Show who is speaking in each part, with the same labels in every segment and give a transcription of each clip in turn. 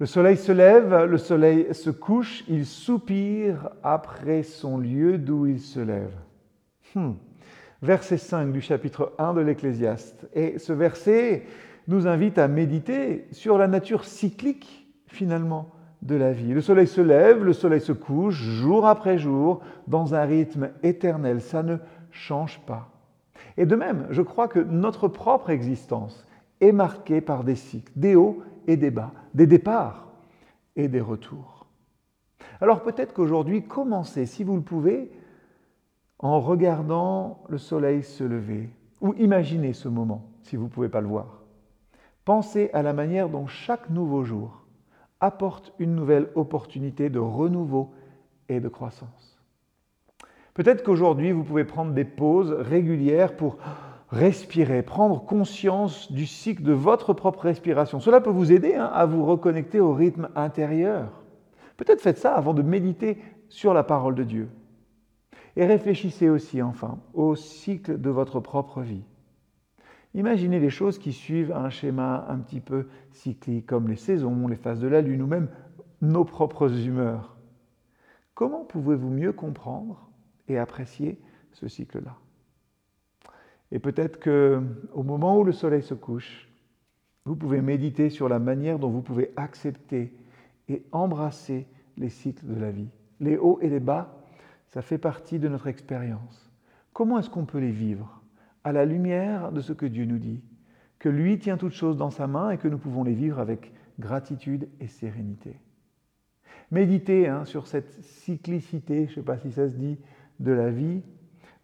Speaker 1: Le soleil se lève, le soleil se couche, il soupire après son lieu d'où il se lève. Hmm. Verset 5 du chapitre 1 de l'Ecclésiaste. Et ce verset nous invite à méditer sur la nature cyclique, finalement, de la vie. Le soleil se lève, le soleil se couche, jour après jour, dans un rythme éternel. Ça ne change pas. Et de même, je crois que notre propre existence est marquée par des cycles, des hauts et des bas, des départs et des retours. Alors peut-être qu'aujourd'hui, commencez, si vous le pouvez, en regardant le soleil se lever, ou imaginez ce moment, si vous ne pouvez pas le voir. Pensez à la manière dont chaque nouveau jour apporte une nouvelle opportunité de renouveau et de croissance. Peut-être qu'aujourd'hui, vous pouvez prendre des pauses régulières pour respirer, prendre conscience du cycle de votre propre respiration. Cela peut vous aider hein, à vous reconnecter au rythme intérieur. Peut-être faites ça avant de méditer sur la parole de Dieu. Et réfléchissez aussi enfin au cycle de votre propre vie. Imaginez les choses qui suivent un schéma un petit peu cyclique, comme les saisons, les phases de la Lune ou même nos propres humeurs. Comment pouvez-vous mieux comprendre et apprécier ce cycle-là? Et peut-être que au moment où le soleil se couche, vous pouvez méditer sur la manière dont vous pouvez accepter et embrasser les cycles de la vie. Les hauts et les bas, ça fait partie de notre expérience. Comment est-ce qu'on peut les vivre à la lumière de ce que Dieu nous dit, que lui tient toutes choses dans sa main et que nous pouvons les vivre avec gratitude et sérénité. Méditer hein, sur cette cyclicité, je ne sais pas si ça se dit, de la vie,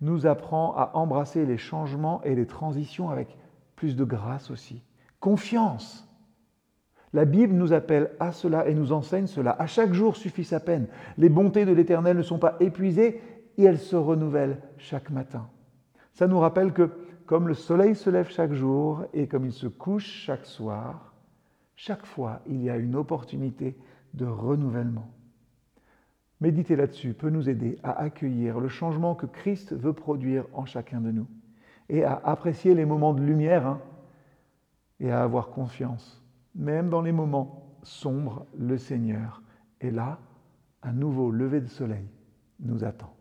Speaker 1: nous apprend à embrasser les changements et les transitions avec plus de grâce aussi. Confiance. La Bible nous appelle à cela et nous enseigne cela. À chaque jour suffit sa peine. Les bontés de l'Éternel ne sont pas épuisées et elles se renouvellent chaque matin. Ça nous rappelle que comme le soleil se lève chaque jour et comme il se couche chaque soir, chaque fois il y a une opportunité de renouvellement. Méditer là-dessus peut nous aider à accueillir le changement que Christ veut produire en chacun de nous et à apprécier les moments de lumière hein, et à avoir confiance. Même dans les moments sombres, le Seigneur est là, un nouveau lever de soleil nous attend.